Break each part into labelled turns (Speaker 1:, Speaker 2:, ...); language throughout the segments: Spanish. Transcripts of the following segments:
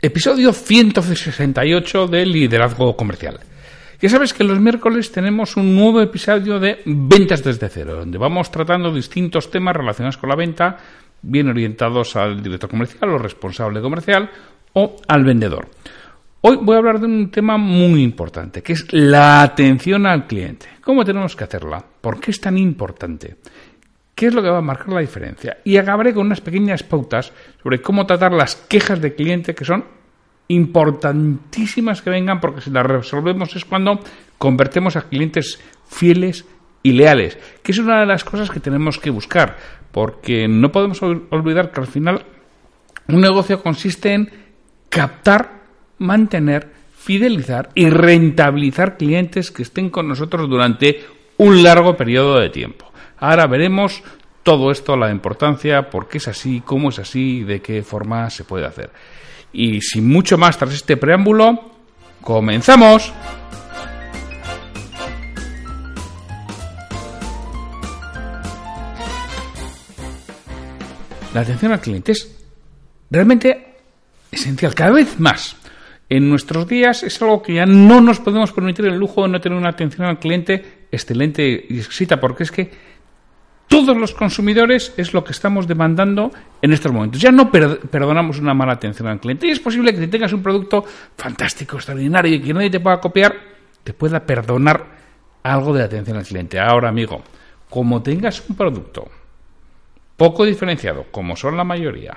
Speaker 1: Episodio 168 de Liderazgo Comercial. Ya sabes que los miércoles tenemos un nuevo episodio de Ventas desde cero, donde vamos tratando distintos temas relacionados con la venta, bien orientados al director comercial o responsable comercial o al vendedor. Hoy voy a hablar de un tema muy importante, que es la atención al cliente. ¿Cómo tenemos que hacerla? ¿Por qué es tan importante? ¿Qué es lo que va a marcar la diferencia? Y acabaré con unas pequeñas pautas sobre cómo tratar las quejas de cliente que son importantísimas que vengan porque si las resolvemos es cuando convertimos a clientes fieles y leales, que es una de las cosas que tenemos que buscar, porque no podemos olvidar que al final un negocio consiste en captar, mantener, fidelizar y rentabilizar clientes que estén con nosotros durante un largo periodo de tiempo. Ahora veremos todo esto, la importancia, por qué es así, cómo es así, de qué forma se puede hacer. Y sin mucho más tras este preámbulo, comenzamos. La atención al cliente es realmente esencial, cada vez más. En nuestros días es algo que ya no nos podemos permitir el lujo de no tener una atención al cliente excelente y exquisita, porque es que todos los consumidores es lo que estamos demandando en estos momentos. Ya no perdonamos una mala atención al cliente. Y es posible que tengas un producto fantástico, extraordinario y que nadie te pueda copiar, te pueda perdonar algo de atención al cliente. Ahora, amigo, como tengas un producto poco diferenciado, como son la mayoría,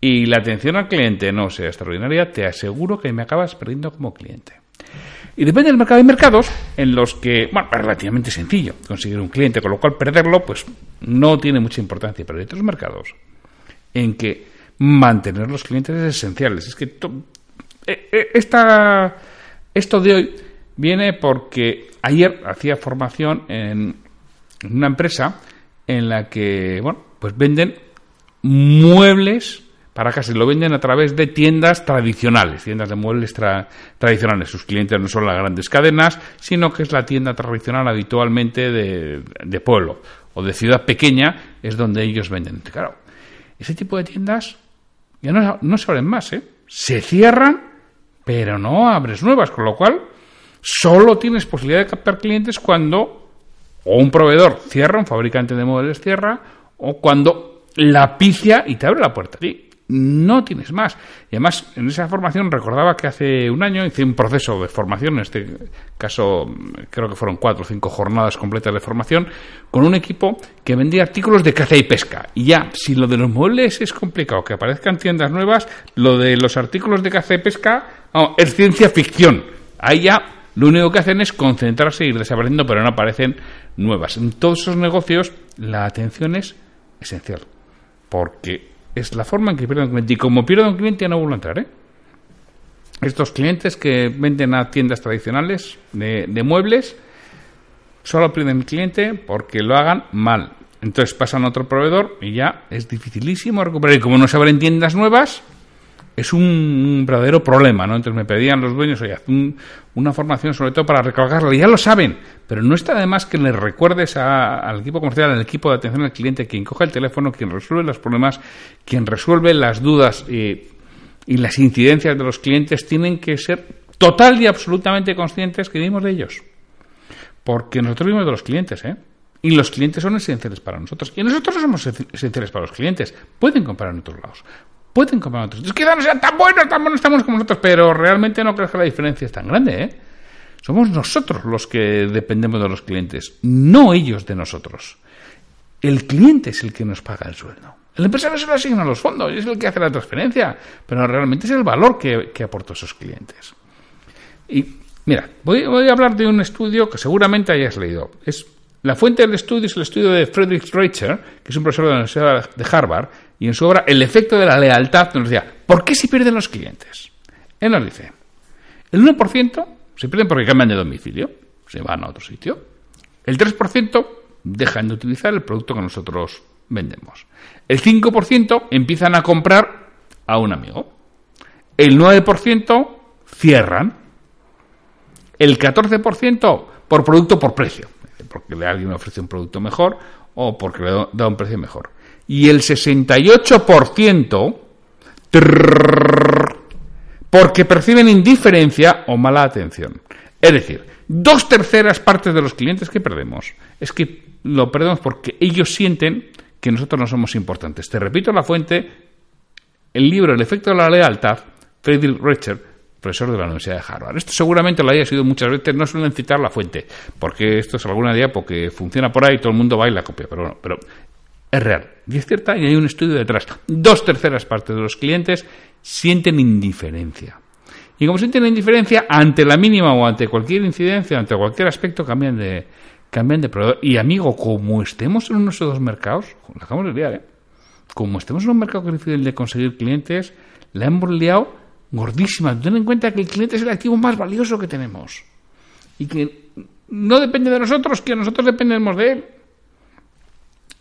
Speaker 1: y la atención al cliente no sea extraordinaria, te aseguro que me acabas perdiendo como cliente. Y depende del mercado. Hay mercados en los que, bueno, es relativamente sencillo conseguir un cliente, con lo cual perderlo, pues no tiene mucha importancia. Pero hay otros mercados en que mantener los clientes es esencial. Es que eh, eh, esta, esto de hoy viene porque ayer hacía formación en una empresa en la que, bueno, pues venden muebles para casi lo venden a través de tiendas tradicionales, tiendas de muebles tradicionales. Sus clientes no son las grandes cadenas, sino que es la tienda tradicional habitualmente de, pueblo o de ciudad pequeña, es donde ellos venden. Claro, ese tipo de tiendas ya no, no se abren más, ¿eh? Se cierran, pero no abres nuevas, con lo cual solo tienes posibilidad de captar clientes cuando o un proveedor cierra, un fabricante de muebles cierra, o cuando la picia y te abre la puerta no tienes más. Y además, en esa formación recordaba que hace un año hice un proceso de formación, en este caso creo que fueron cuatro o cinco jornadas completas de formación, con un equipo que vendía artículos de caza y pesca. Y ya, si lo de los muebles es complicado, que aparezcan tiendas nuevas, lo de los artículos de caza y pesca es ciencia ficción. Ahí ya lo único que hacen es concentrarse y ir desapareciendo, pero no aparecen nuevas. En todos esos negocios la atención es esencial, porque es la forma en que pierden un cliente. Y como pierden un cliente, ya no vuelvo a entrar, ¿eh? Estos clientes que venden a tiendas tradicionales de, de muebles solo pierden el cliente porque lo hagan mal. Entonces pasan a otro proveedor y ya es dificilísimo recuperar. Y como no se abren tiendas nuevas, es un, verdadero problema, ¿no? Entonces me pedían los dueños, oye, haz una formación sobre todo para recargarla, ya lo saben, pero no está de más que les recuerdes al equipo comercial, al equipo de atención al cliente, quien coge el teléfono, quien resuelve los problemas, quien resuelve las dudas y las incidencias de los clientes, tienen que ser total y absolutamente conscientes que vivimos de ellos. Porque nosotros vivimos de los clientes, ¿eh? Y los clientes son esenciales para nosotros. Y nosotros somos esenciales para los clientes. Pueden comprar en otros lados pueden comprar otros. Que no sean tan buenos, tan buenos estamos como nosotros, pero realmente no creo que la diferencia es tan grande, ¿eh? Somos nosotros los que dependemos de los clientes, no ellos de nosotros. El cliente es el que nos paga el sueldo. El empresario se lo asigna a los fondos, es el que hace la transferencia, pero realmente es el valor que, que aporta esos clientes. Y mira, voy, voy, a hablar de un estudio que seguramente hayas leído. Es, la fuente del estudio es el estudio de Friedrich Reicher, que es un profesor de la Universidad de Harvard, y en su obra El efecto de la lealtad nos decía, ¿por qué se pierden los clientes? Él nos dice, el 1% se pierden porque cambian de domicilio, se van a otro sitio. El 3% dejan de utilizar el producto que nosotros vendemos. El 5% empiezan a comprar a un amigo. El 9% cierran. El 14% por producto por precio, porque alguien ofrece un producto mejor o porque le da un precio mejor. Y el 68% porque perciben indiferencia o mala atención. Es decir, dos terceras partes de los clientes que perdemos es que lo perdemos porque ellos sienten que nosotros no somos importantes. Te repito la fuente, el libro El efecto de la lealtad, Friedrich Recher, profesor de la Universidad de Harvard. Esto seguramente lo haya sido muchas veces, no suelen citar la fuente, porque esto es alguna día porque funciona por ahí todo el mundo va y la copia, pero bueno, pero es real. Y es cierta y hay un estudio detrás. Dos terceras partes de los clientes sienten indiferencia. Y como sienten indiferencia, ante la mínima o ante cualquier incidencia, ante cualquier aspecto, cambian de, cambian de proveedor. Y amigo, como estemos en unos dos mercados, la acabamos de liar, ¿eh? Como estemos en un mercado que es difícil de conseguir clientes, la hemos liado gordísima. Ten en cuenta que el cliente es el activo más valioso que tenemos. Y que no depende de nosotros, que nosotros dependemos de él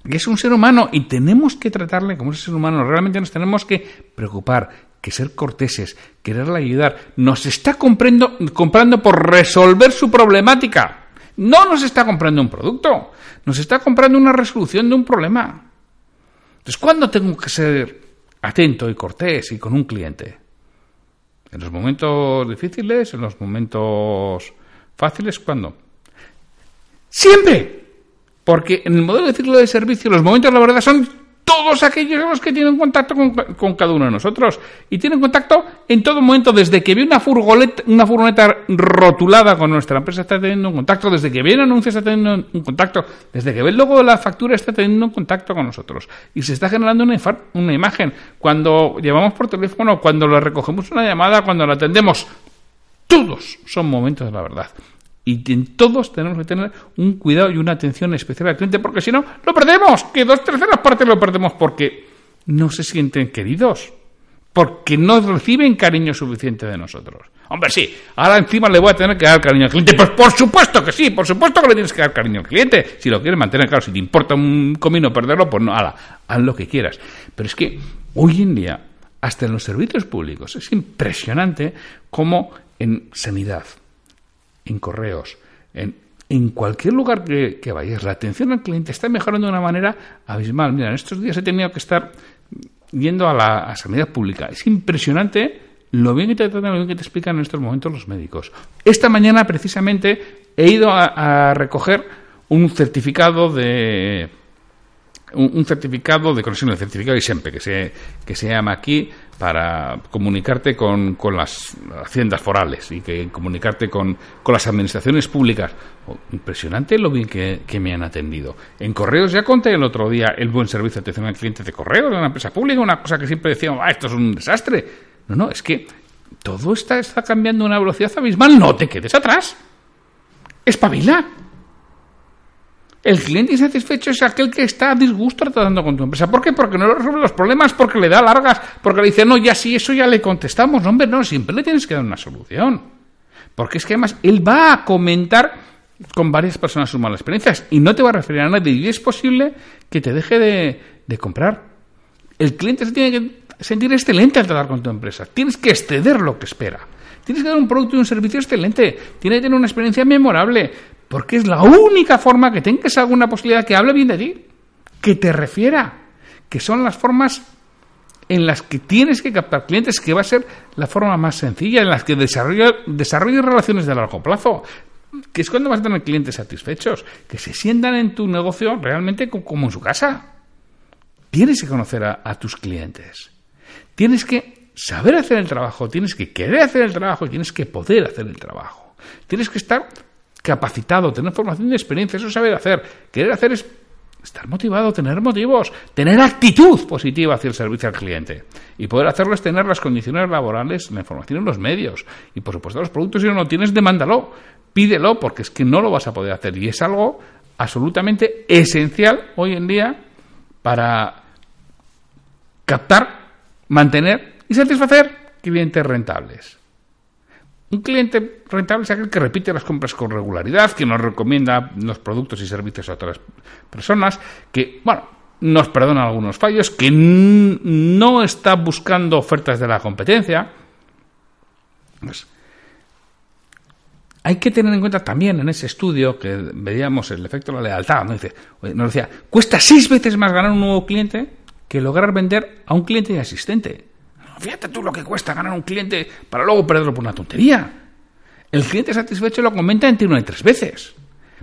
Speaker 1: es un ser humano y tenemos que tratarle como ese ser humano. Realmente nos tenemos que preocupar, que ser corteses, quererle ayudar. Nos está comprando, comprando por resolver su problemática. No nos está comprando un producto, nos está comprando una resolución de un problema. Entonces, ¿cuándo tengo que ser atento y cortés y con un cliente? ¿En los momentos difíciles? ¿En los momentos fáciles? ¿Cuándo? Siempre. Porque en el modelo de ciclo de servicio, los momentos de la verdad son todos aquellos los que tienen contacto con, cada uno de nosotros. Y tienen contacto en todo momento, desde que ve una furgoneta, una furgoneta rotulada con nuestra empresa, está teniendo un contacto, desde que ve un anuncio, está teniendo un contacto, desde que ve el logo de la factura, está teniendo un contacto con nosotros. Y se está generando una, una imagen. Cuando llamamos por teléfono, cuando le recogemos una llamada, cuando la atendemos, todos son momentos de la verdad. Y en todos tenemos que tener un cuidado y una atención especial al cliente, porque si no, lo perdemos. Que dos terceras partes lo perdemos porque no se sienten queridos, porque no reciben cariño suficiente de nosotros. Hombre, sí, ahora encima le voy a tener que dar cariño al cliente. Pues por supuesto que sí, por supuesto que le tienes que dar cariño al cliente. Si lo quieres mantener, claro, si te importa un comino perderlo, pues no, haz lo que quieras. Pero es que hoy en día, hasta en los servicios públicos, es impresionante cómo en sanidad, en correos, en, en cualquier lugar que, vayas, la atención al cliente está mejorando de una manera abismal. Mira, en estos días he tenido que estar yendo a la sanidad pública. Es impresionante lo bien que te tratan, lo bien que te explican en estos momentos los médicos. Esta mañana, precisamente, he ido a, a recoger un certificado de un, certificado de conexión, el certificado ISEMPE, que se, que se llama aquí para comunicarte con, con las haciendas forales y que comunicarte con, con las administraciones públicas. Oh, impresionante lo bien que, que, me han atendido. En correos ya conté el otro día el buen servicio de atención al cliente de correo de una empresa pública, una cosa que siempre decíamos, ah, esto es un desastre. No, no, es que todo está, está cambiando a una velocidad abismal. No te quedes atrás. Espabila. El cliente insatisfecho es aquel que está a disgusto tratando con tu empresa. ¿Por qué? Porque no le resuelve los problemas, porque le da largas, porque le dice, no, ya sí, eso ya le contestamos. No, hombre, no, siempre le tienes que dar una solución. Porque es que además él va a comentar con varias personas sus malas experiencias y no te va a referir a nadie y es posible que te deje de, de comprar. El cliente se tiene que sentir excelente al tratar con tu empresa. Tienes que exceder lo que espera. Tienes que dar un producto y un servicio excelente. Tiene que tener una experiencia memorable. Porque es la única forma que tengas alguna posibilidad que hable bien de ti. Que te refiera. Que son las formas en las que tienes que captar clientes, que va a ser la forma más sencilla, en las que desarrolles relaciones de largo plazo, que es cuando vas a tener clientes satisfechos, que se sientan en tu negocio realmente como en su casa. Tienes que conocer a tus clientes. Tienes que saber hacer el trabajo, tienes que querer hacer el trabajo y tienes que poder hacer el trabajo. Tienes que estar capacitado, tener formación y experiencia, eso saber hacer. Querer hacer es estar motivado, tener motivos, tener actitud positiva hacia el servicio al cliente. Y poder hacerlo es tener las condiciones laborales, la información en los medios. Y por supuesto los productos, si no lo tienes, demándalo, pídelo, porque es que no lo vas a poder hacer. Y es algo absolutamente esencial hoy en día para captar, mantener y satisfacer clientes rentables. Un cliente rentable es aquel que repite las compras con regularidad, que nos recomienda los productos y servicios a otras personas, que, bueno, nos perdona algunos fallos, que no está buscando ofertas de la competencia. Pues, hay que tener en cuenta también en ese estudio que veíamos el efecto de la lealtad. ¿no? Dice, nos decía, cuesta seis veces más ganar un nuevo cliente que lograr vender a un cliente existente. Fíjate tú lo que cuesta ganar un cliente para luego perderlo por una tontería. El cliente satisfecho lo comenta entre una y tres veces.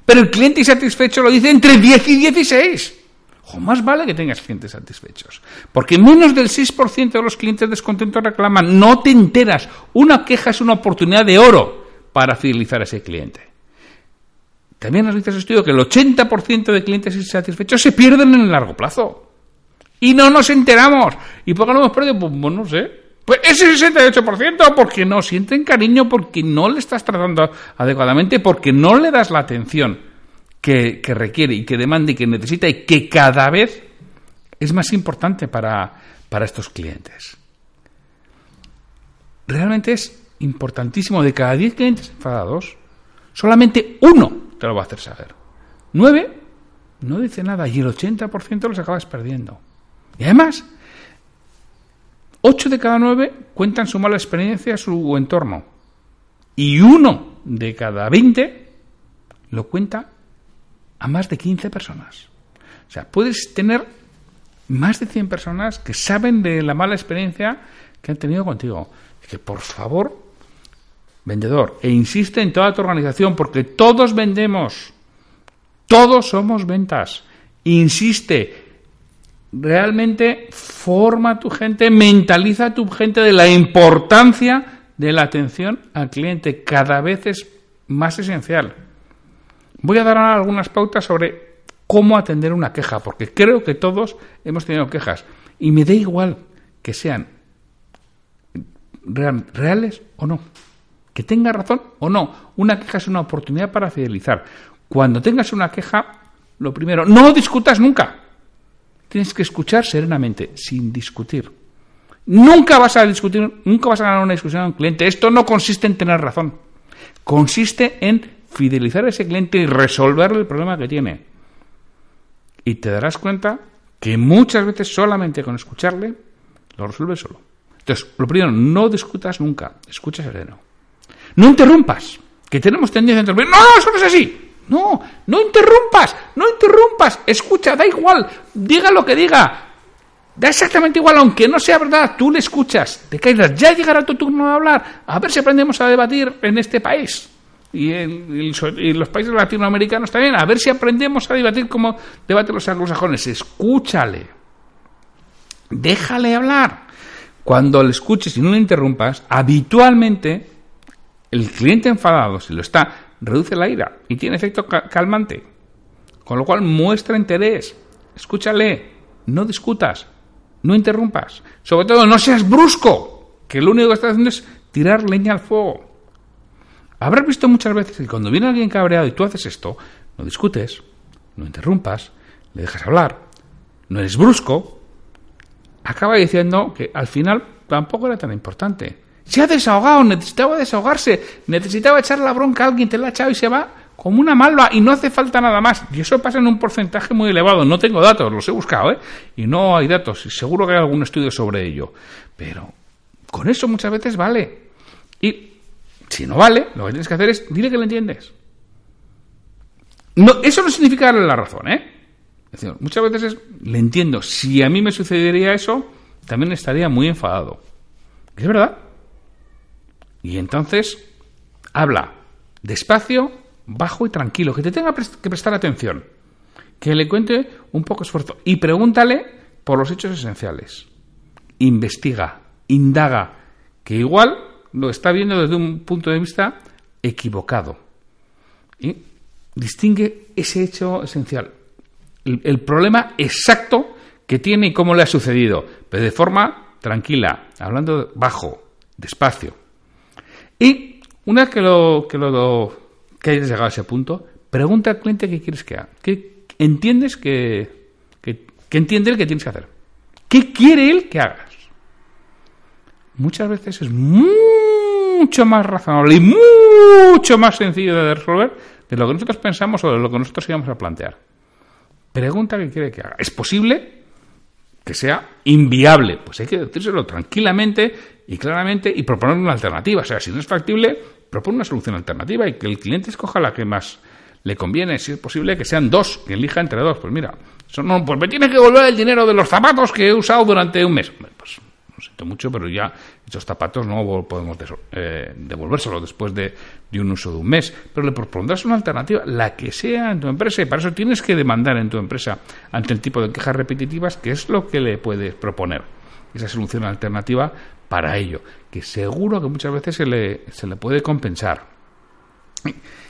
Speaker 1: Pero el cliente insatisfecho lo dice entre 10 y 16. O más vale que tengas clientes satisfechos. Porque menos del 6% de los clientes descontentos reclaman. No te enteras. Una queja es una oportunidad de oro para fidelizar a ese cliente. También nos dice ese estudio que el 80% de clientes insatisfechos se pierden en el largo plazo y no nos enteramos. ¿Y por qué lo hemos perdido? Pues, pues, no sé. Pues ese 68% porque no sienten cariño, porque no le estás tratando adecuadamente, porque no le das la atención que, requiere y que demanda y que necesita y que cada vez es más importante para, para estos clientes. Realmente es importantísimo. De cada 10 clientes enfadados, solamente uno te lo va a hacer saber. 9 no dice nada y el 80% los acabas perdiendo. Y además, 8 de cada 9 cuentan su mala experiencia a su entorno. Y uno de cada 20 lo cuenta a más de 15 personas. O sea, puedes tener más de 100 personas que saben de la mala experiencia que han tenido contigo. Que por favor, vendedor, e insiste en toda tu organización, porque todos vendemos, todos somos ventas. Insiste, realmente forma a tu gente, mentaliza a tu gente de la importancia de la atención al cliente. Cada vez es más esencial. Voy a dar algunas pautas sobre cómo atender una queja, porque creo que todos hemos tenido quejas. Y me da igual que sean reales o no. Que tenga razón o no. Una queja es una oportunidad para fidelizar. Cuando tengas una queja, lo primero, no discutas nunca. Tienes que escuchar serenamente, sin discutir. Nunca vas a discutir, nunca vas a ganar una discusión a un cliente. Esto no consiste en tener razón. Consiste en fidelizar a ese cliente y resolverle el problema que tiene. Y te darás cuenta que muchas veces solamente con escucharle lo resuelves solo. Entonces, lo primero, no discutas nunca, escucha sereno. No interrumpas, que tenemos tendencia a interrumpir. No, no, eso no es así. No, no interrumpas, no interrumpas, escucha, da igual, diga lo que diga, da exactamente igual, aunque no sea verdad, tú le escuchas, te caerás, ya llegará tu turno de hablar, a ver si aprendemos a debatir en este país. Y en, los países latinoamericanos también, a ver si aprendemos a debatir como debaten los anglosajones. Escúchale, déjale hablar. Cuando le escuches y no le interrumpas, habitualmente el cliente enfadado, si lo está reduce la ira y tiene efecto calmante. Con lo cual muestra interés, escúchale, no discutas, no interrumpas. Sobre todo, no seas brusco, que lo único que estás haciendo es tirar leña al fuego. Habrás visto muchas veces que cuando viene alguien cabreado y tú haces esto, no discutes, no interrumpas, le dejas hablar, no eres brusco, acaba diciendo que al final tampoco era tan importante. Se ha desahogado, necesitaba desahogarse, necesitaba echar la bronca a alguien, te la ha echado y se va como una malva y no hace falta nada más. Y eso pasa en un porcentaje muy elevado. No tengo datos, los he buscado, ¿eh? Y no hay datos. Y seguro que hay algún estudio sobre ello. Pero con eso muchas veces vale. Y si no vale, lo que tienes que hacer es dile que le entiendes. No, eso no significa darle la razón, ¿eh? Es decir, muchas veces es, le entiendo. Si a mí me sucedería eso, también estaría muy enfadado. Es verdad. Y entonces habla despacio, bajo y tranquilo, que te tenga que prestar atención, que le cuente un poco esfuerzo y pregúntale por los hechos esenciales. Investiga, indaga, que igual lo está viendo desde un punto de vista equivocado. Y distingue ese hecho esencial, el, problema exacto que tiene y cómo le ha sucedido, pero de forma tranquila, hablando bajo, despacio. Y una vez que lo que lo que hayas llegado a ese punto, pregunta al cliente qué quieres que haga, qué entiendes que, que, entiende él que tienes que hacer, qué quiere él que hagas. Muchas veces es mucho más razonable y mucho más sencillo de resolver de lo que nosotros pensamos o de lo que nosotros íbamos a plantear. Pregunta qué quiere que haga. ¿Es posible que sea inviable? Pues hay que decírselo tranquilamente y claramente y proponer una alternativa. O sea, si no es factible, propone una solución alternativa y que el cliente escoja la que más le conviene. Si es posible que sean dos, que elija entre dos. Pues mira, no, pues me tiene que devolver el dinero de los zapatos que he usado durante un mes. Pues lo siento mucho, pero ya esos zapatos no podemos eh, devolvérselos después de, un uso de un mes. Pero le propondrás una alternativa, la que sea en tu empresa, y para eso tienes que demandar en tu empresa ante el tipo de quejas repetitivas, que es lo que le puedes proponer. Esa solución alternativa para ello, que seguro que muchas veces se le, se le puede compensar.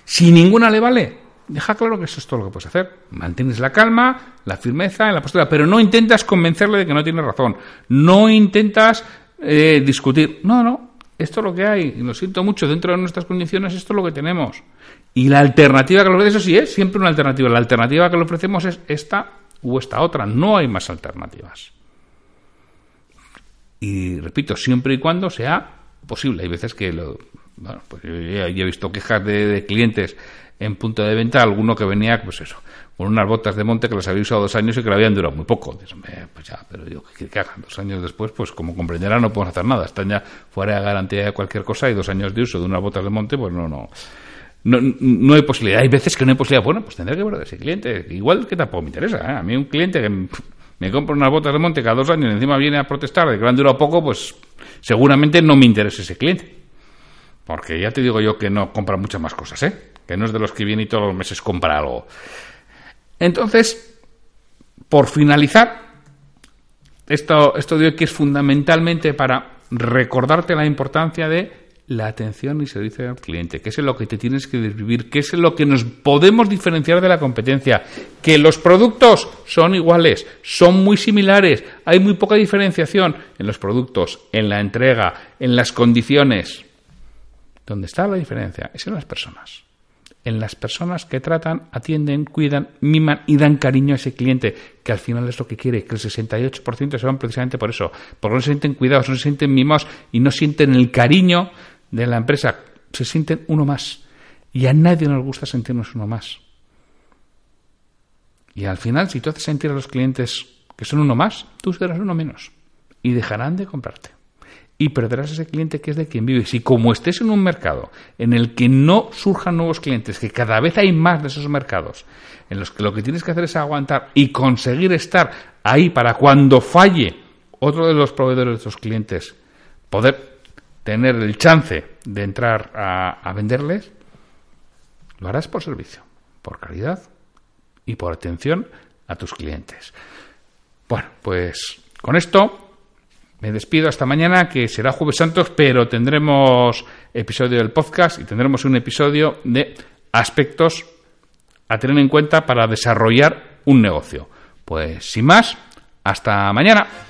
Speaker 1: Si ninguna le vale, deja claro que eso es todo lo que puedes hacer. Mantienes la calma, la firmeza en la postura, pero no intentas convencerle de que no tiene razón. No intentas eh, discutir. No, no, esto es lo que hay. Lo siento mucho, dentro de nuestras condiciones esto es lo que tenemos. Y la alternativa que le ofrecemos, eso sí es siempre una alternativa. La alternativa que le ofrecemos es esta u esta otra. No hay más alternativas. Y repito, siempre y cuando sea posible. Hay veces que lo, bueno, pues yo he visto quejas de clientes en punto de venta alguno que venía, pues eso, con unas botas de monte que las había usado dos años y que le habían durado muy poco. pues ya, pero yo, ¿qué hagan? Dos años después, pues como comprenderán, no podemos hacer nada. Están ya fuera de garantía de cualquier cosa y dos años de uso de unas botas de monte, pues no, no. No, no hay posibilidad. Hay veces que no hay posibilidad. Bueno, pues tendré que ver de ese cliente. Igual que tampoco me interesa. ¿eh? A mí un cliente que me compra unas botas de monte cada dos años y encima viene a protestar de que han durado poco, pues seguramente no me interesa ese cliente. Porque ya te digo yo que no compra muchas más cosas, ¿eh? que no es de los que viene y todos los meses compra algo. Entonces, por finalizar, esto, esto de hoy que es fundamentalmente para recordarte la importancia de la atención y servicio al cliente, que es en lo que te tienes que desvivir, que es en lo que nos podemos diferenciar de la competencia, que los productos son iguales, son muy similares, hay muy poca diferenciación en los productos, en la entrega, en las condiciones. ¿Dónde está la diferencia? Es en las personas en las personas que tratan, atienden, cuidan, miman y dan cariño a ese cliente, que al final es lo que quiere, que el 68% se van precisamente por eso, porque no se sienten cuidados, no se sienten mimados y no sienten el cariño de la empresa, se sienten uno más. Y a nadie nos gusta sentirnos uno más. Y al final, si tú haces sentir a los clientes que son uno más, tú serás uno menos. Y dejarán de comprarte y perderás ese cliente que es de quien vives. Si como estés en un mercado en el que no surjan nuevos clientes, que cada vez hay más de esos mercados, en los que lo que tienes que hacer es aguantar y conseguir estar ahí para cuando falle otro de los proveedores de esos clientes, poder tener el chance de entrar a, venderles, lo harás por servicio, por calidad y por atención a tus clientes. Bueno, pues con esto me despido hasta mañana, que será Jueves Santos, pero tendremos episodio del podcast y tendremos un episodio de aspectos a tener en cuenta para desarrollar un negocio. Pues sin más, hasta mañana.